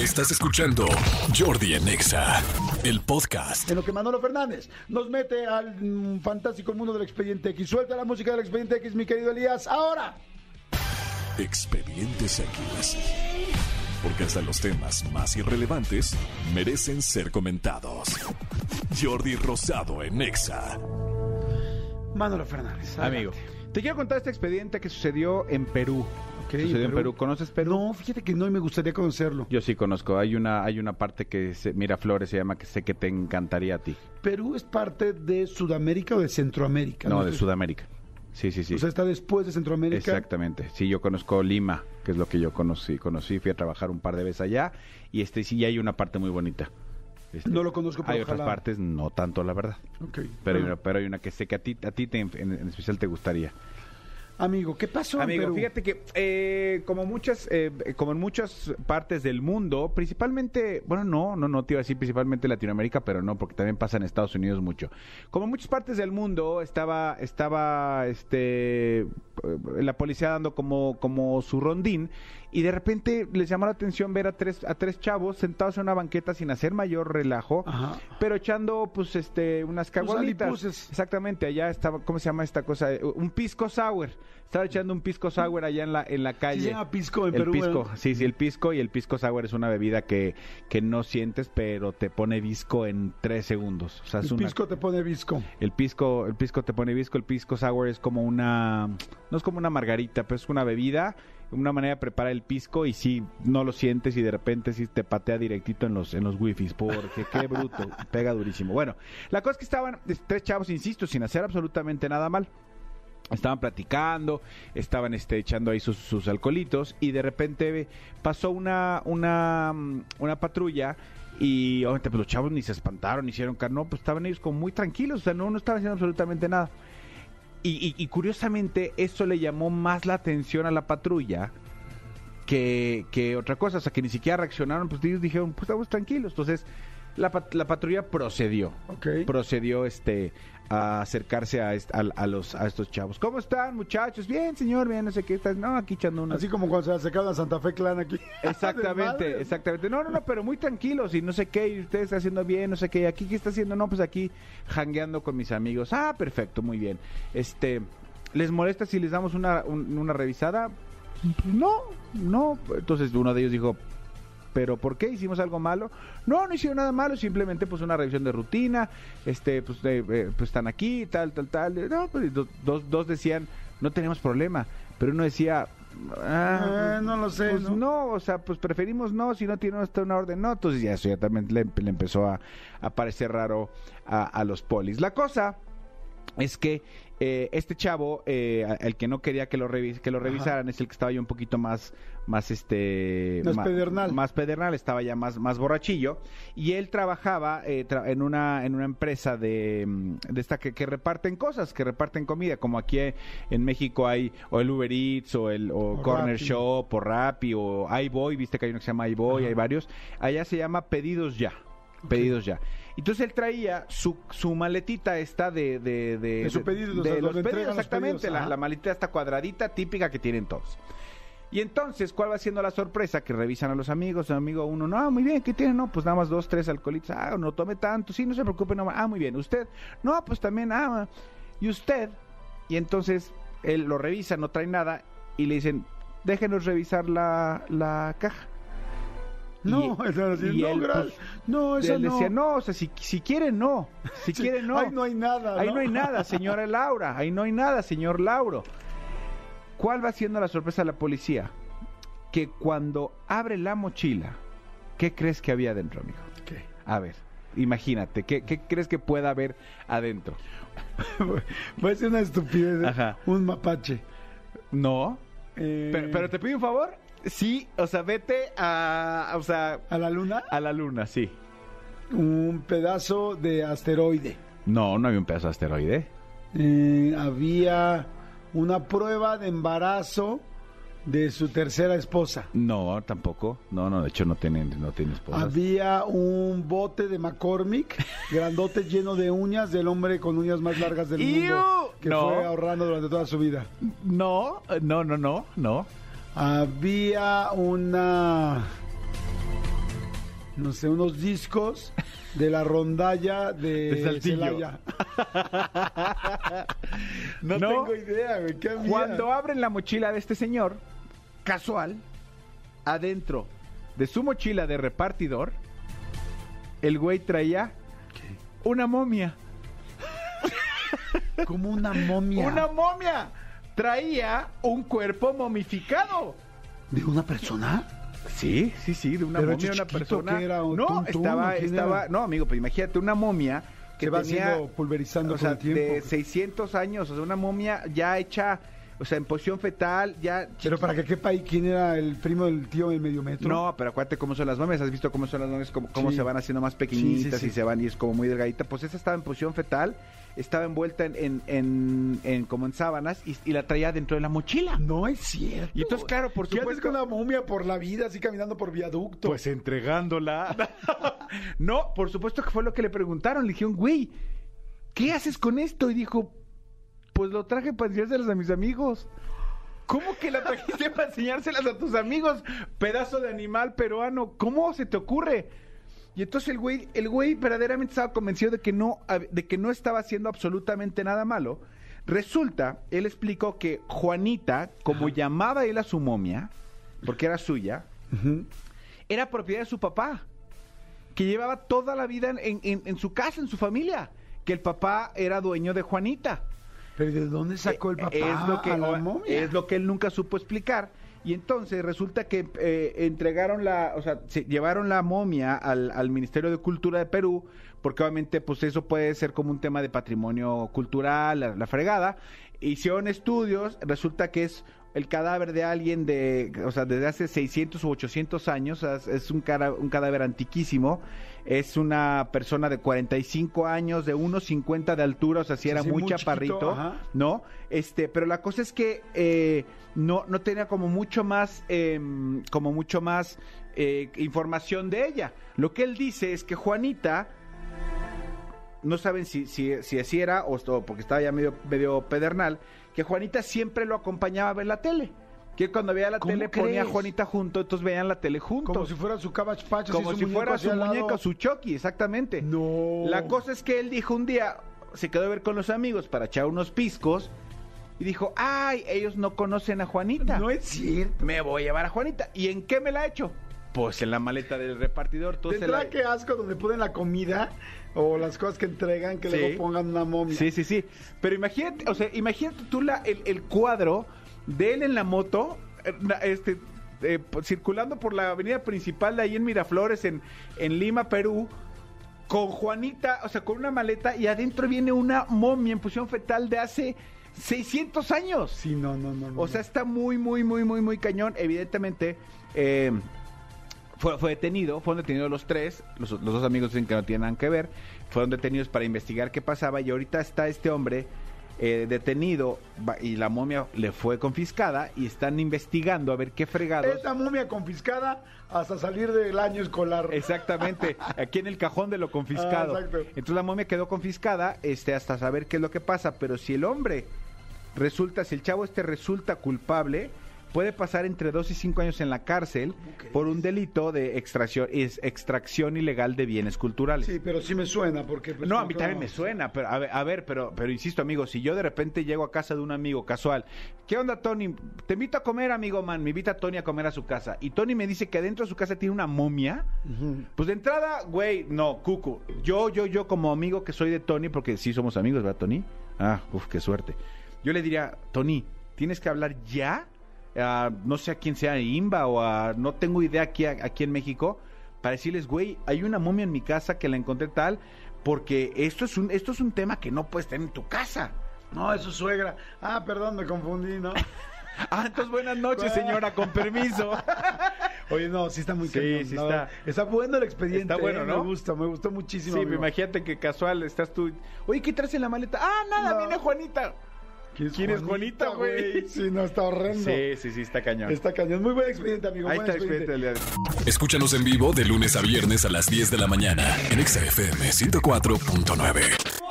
Estás escuchando Jordi en Exa, el podcast. En lo que Manolo Fernández nos mete al mm, fantástico mundo del expediente X. Suelta la música del expediente X, mi querido Elías. Ahora. Expedientes X. Porque hasta los temas más irrelevantes merecen ser comentados. Jordi Rosado en Exa. Manolo Fernández. Amigo, te quiero contar este expediente que sucedió en Perú. Ok, sucedió en Perú. ¿Conoces Perú? No, fíjate que no y me gustaría conocerlo. Yo sí conozco. Hay una, hay una parte que se, Miraflores se llama que sé que te encantaría a ti. ¿Perú es parte de Sudamérica o de Centroamérica? No, de sé. Sudamérica. Sí, sí, sí. O sea, está después de Centroamérica. Exactamente. Sí, yo conozco Lima, que es lo que yo conocí. Conocí, fui a trabajar un par de veces allá y este sí hay una parte muy bonita. Este, No lo conozco, pero Hay otras partes, no tanto, la verdad. Ok. Pero, hay Bueno, una, pero hay una que sé que a ti, a ti te- en, en especial te gustaría. Amigo, ¿qué pasó Amigo, Perú? fíjate que eh, como muchas, eh, como en muchas partes del mundo, principalmente, bueno, no, no, no te iba a decir principalmente Latinoamérica, pero no, porque también pasa en Estados Unidos mucho. Como en muchas partes del mundo estaba, estaba, este, eh, la policía dando como, como su rondín y de repente les llamó la atención ver a tres, a tres chavos sentados en una banqueta sin hacer mayor relajo, Ajá. pero echando, pues, este, unas caguamitas. alipuses. Exactamente, allá estaba, ¿cómo se llama esta cosa? Eh, Un pisco sour. Estaba echando un pisco sour allá en la, en la calle. Sí se llama pisco en el Perú, pisco, sí, sí, el pisco y el pisco sour es una bebida que, que no sientes, pero te pone visco en tres segundos. O sea, es El una- pisco te pone visco. el pisco, el pisco te pone visco, el pisco sour es como una, no es como una margarita, pero es una bebida, una manera de preparar el pisco y si no lo sientes y de repente sí te patea directito en los, en los wifis, porque qué bruto, pega durísimo. Bueno, la cosa es que estaban tres chavos, insisto, sin hacer absolutamente nada mal. Estaban platicando, estaban este, echando ahí sus, sus alcoholitos y de repente pasó una, una, mm, una patrulla y obviamente pues, los chavos ni se espantaron, ni hicieron car- no, pues estaban ellos como muy tranquilos, o sea, no, no estaban haciendo absolutamente nada. Y, y- y curiosamente eso le llamó más la atención a la patrulla que, que otra cosa, o sea, que ni siquiera reaccionaron, pues ellos dijeron, pues estamos tranquilos. Entonces la, la patrulla procedió. Procedió este a acercarse a, est- a, a los a estos chavos. ¿Cómo están, muchachos? Bien, señor, bien, no sé qué estás. No, aquí echando unas Así como cuando se acercaron a Santa Fe Clan aquí. Exactamente, exactamente. No, no, no, pero muy tranquilos y no sé qué, y usted está haciendo bien, no sé qué. ¿Y aquí qué está haciendo? No, pues aquí jangueando con mis amigos. Ah, perfecto, muy bien. Este, ¿les molesta si les damos una, un- una revisada? Pues no, no. Entonces uno de ellos dijo, ¿pero por qué? ¿Hicimos algo malo? No, no hicieron nada malo, simplemente pues una revisión de rutina, este, pues, eh, pues están aquí, tal, tal, tal. No, pues do- dos, dos decían, no tenemos problema, pero uno decía... Ah, Eh, no lo sé, pues ¿no? no, o sea, pues preferimos no, si no tiene usted una orden, no. Entonces ya eso ya también le, le empezó a, a parecer raro a, a los polis. La cosa es que eh, este chavo, eh, el que no quería que lo, revis- que lo revisaran, es el que estaba ya un poquito más, más este... Más pedernal. Más pedernal, estaba ya más, más borrachillo. Y él trabajaba eh, tra- en, una, en una empresa de, mm, de esta que, que reparten cosas, que reparten comida, como aquí eh, en México hay o el Uber Eats o el o O Corner Rappi. Shop o Rappi o iBoy, viste que hay uno que se llama iBoy, hay varios. Allá se llama Pedidos Ya. Pedidos ya. Entonces él traía su, su maletita esta de... De, de, De su pedido, de los pedidos, los exactamente. pedidos, la, la maletita esta cuadradita típica que tienen todos. Y entonces, ¿cuál va siendo la sorpresa? Que revisan a los amigos, el amigo uno, no, muy bien, ¿qué tiene? No, pues nada más dos, tres alcoholitos, ah, no tome tanto, sí, no se preocupe, no, ah, muy bien, usted, no, pues también, ah, y usted, y entonces él lo revisa, no trae nada, y le dicen, déjenos revisar la, la caja. No, Y- eso así, y no, él, pues, no, eso él no. decía, no, o sea, si, si quiere, no, si Sí, quiere, no. Ahí no hay nada. Ahí no hay nada, señora Laura. Ahí no hay nada, señor Lauro. ¿Cuál va siendo la sorpresa de la policía? Que cuando abre la mochila, ¿qué crees que había adentro, amigo? ¿Qué? A ver, imagínate, ¿qué, qué crees que pueda haber adentro? Va a ser una estupidez. ¿eh? Ajá. Un mapache. No. Eh, Pero, pero te pido un favor. Sí, o sea, vete a, o sea, ¿A la luna? a la luna, sí. Un pedazo de asteroide. No, no había un pedazo de asteroide. Eh, había una prueba de embarazo de su tercera esposa. No, tampoco. No, no, de hecho no tiene, no tiene esposa. Había un bote de McCormick, grandote lleno de uñas del hombre con uñas más largas del mundo, que No. fue ahorrando durante toda su vida. No, no, no, no, no. Había una No sé, unos discos de la rondalla de, De Saltillo. Celaya. no, No. tengo idea, güey. ¿Qué había? Cuando abren la mochila de este señor, casual, adentro de su mochila de repartidor, el güey traía una momia. Como una momia. ¡Una momia! Traía un cuerpo momificado. ¿De una persona? Sí, sí, sí, de una Pero momia, una persona. ¿qué era? ¿Un no, estaba, o quién estaba, era? no, amigo, pues imagínate una momia que Que va tenía, siendo pulverizando o sea, con el tiempo. de 600 años, o sea, una momia ya hecha, o sea, en posición fetal, ya. Pero para que quepa ahí, ¿quién era el primo del tío del medio metro? No, pero acuérdate cómo son las momias. ¿Has visto cómo son las momias? Cómo, cómo Sí. se van haciendo más pequeñitas Sí, sí, sí. y se van y es como muy delgadita. Pues esa estaba en posición fetal, estaba envuelta en, en, en- en- como en sábanas y, y la traía dentro de la mochila. No es cierto. Y entonces, claro, por ¿Qué haces supuesto. con una momia por la vida, así caminando por viaducto? Pues entregándola. no, por supuesto que fue lo que le preguntaron. Le dijeron, güey, ¿qué haces con esto? Y dijo, pues lo traje para enseñárselas a mis amigos. ¿Cómo que la trajiste para enseñárselas a tus amigos? Pedazo de animal peruano. ¿Cómo se te ocurre? Y entonces el güey, el güey verdaderamente estaba convencido de que no, de que no estaba haciendo absolutamente nada malo. Resulta, él explicó que Juanita, como llamaba él a su momia, porque era suya, era propiedad de su papá, que llevaba toda la vida en, en- en su casa, en su familia, que el papá era dueño de Juanita. ¿Pero de dónde sacó el papá Eh, es lo que, a la momia? Es lo que él nunca supo explicar. Y entonces resulta que eh, entregaron la, o sea, se llevaron la momia al, al Ministerio de Cultura de Perú, porque obviamente pues eso puede ser como un tema de patrimonio cultural, la, la fregada. Hicieron estudios, resulta que es el cadáver de alguien de, o sea, desde hace 600 u 800 años, o sea, es un, cara- un cadáver antiquísimo, es una persona de 45 años, de 1,50 de altura, o sea, si era Sí, muy, muy chaparrito. ¿no? Este, pero la cosa es que eh, no, no tenía como mucho más, em, como mucho más eh, información de ella. Lo que él dice es que Juanita, no saben si, si, si así era o, o porque estaba ya medio, medio pedernal, que Juanita siempre lo acompañaba a ver la tele. Que cuando veía la ¿Cómo tele ponía a? Juanita junto, entonces veían la tele juntos. Como si fuera su Cabbage Patch, Como si fuera su muñeco, su Chucky, exactamente. No. La cosa es que él dijo un día, se quedó a ver con los amigos para echar unos piscos y dijo, ay, ellos no conocen a Juanita. No es cierto. Me voy a llevar a Juanita. ¿Y en qué me la ha hecho? Pues en la maleta del repartidor. Todo ¿Te se la... que asco donde ponen la comida o las cosas que entregan que Sí. luego pongan una momia? Sí, sí, sí. Pero imagínate, o sea, imagínate tú la, el, el cuadro de él en la moto, eh, este, eh, po- circulando por la avenida principal de ahí en Miraflores, en, en Lima, Perú, con Juanita, o sea, con una maleta y adentro viene una momia en posición fetal de hace 600 años. Sí, no, no, no. no, O sea, no. está muy, muy, muy, muy, muy cañón. Evidentemente, eh, fue, fue detenido, fueron detenidos los tres, los, los dos amigos dicen que no tienen nada que ver, fueron detenidos para investigar qué pasaba y ahorita está este hombre eh, detenido y la momia le fue confiscada y están investigando a ver qué fregados. Esta momia confiscada hasta salir del año escolar. Exactamente, aquí en el cajón de lo confiscado. Ah, exacto. Entonces la momia quedó confiscada este, hasta saber qué es lo que pasa, pero si el hombre resulta, si el chavo este resulta culpable, puede pasar entre 2 y 5 años en la cárcel por un delito de extracción, es extracción ilegal de bienes culturales. Sí, pero sí me suena porque... pues, No, a mí también me suena, pero a ver, a ver, pero, pero insisto, amigo, si yo de repente llego a casa de un amigo casual, ¿qué onda, Tony? Te invito a comer, amigo, man, me invita a Tony a comer a su casa, y Tony me dice que adentro de su casa tiene una momia, pues de entrada, güey, no, cucu, yo, yo, yo como amigo que soy de Tony, porque sí somos amigos, ¿verdad, Tony? Ah, uf, qué suerte. Yo le diría, Tony, tienes que hablar ya, a, no sé a quién sea, Imba o a, no tengo idea aquí, aquí en México, para decirles, güey, hay una momia en mi casa que la encontré tal, porque esto es un, esto es un tema que no puedes tener en tu casa. No, es su suegra. Ah, perdón, me confundí, ¿no? Ah, entonces buenas noches, señora, con permiso. Oye, no, sí está muy Sí, sí está. Está bueno el expediente. Está bueno, ¿eh? ¿no? Me gusta, me gustó muchísimo. Sí, imagínate que casual estás tú. Oye, ¿qué traes en la maleta? Ah, nada, No. viene Juanita. ¿Quién es Juanita, güey? Sí, no, está horrendo. Sí, sí, sí, está cañón. Está cañón. Muy buen expediente, amigo. Ahí buen está el expediente del día de hoy. Escúchanos en vivo de lunes a viernes a las 10 de la mañana en Exa FM 104.9.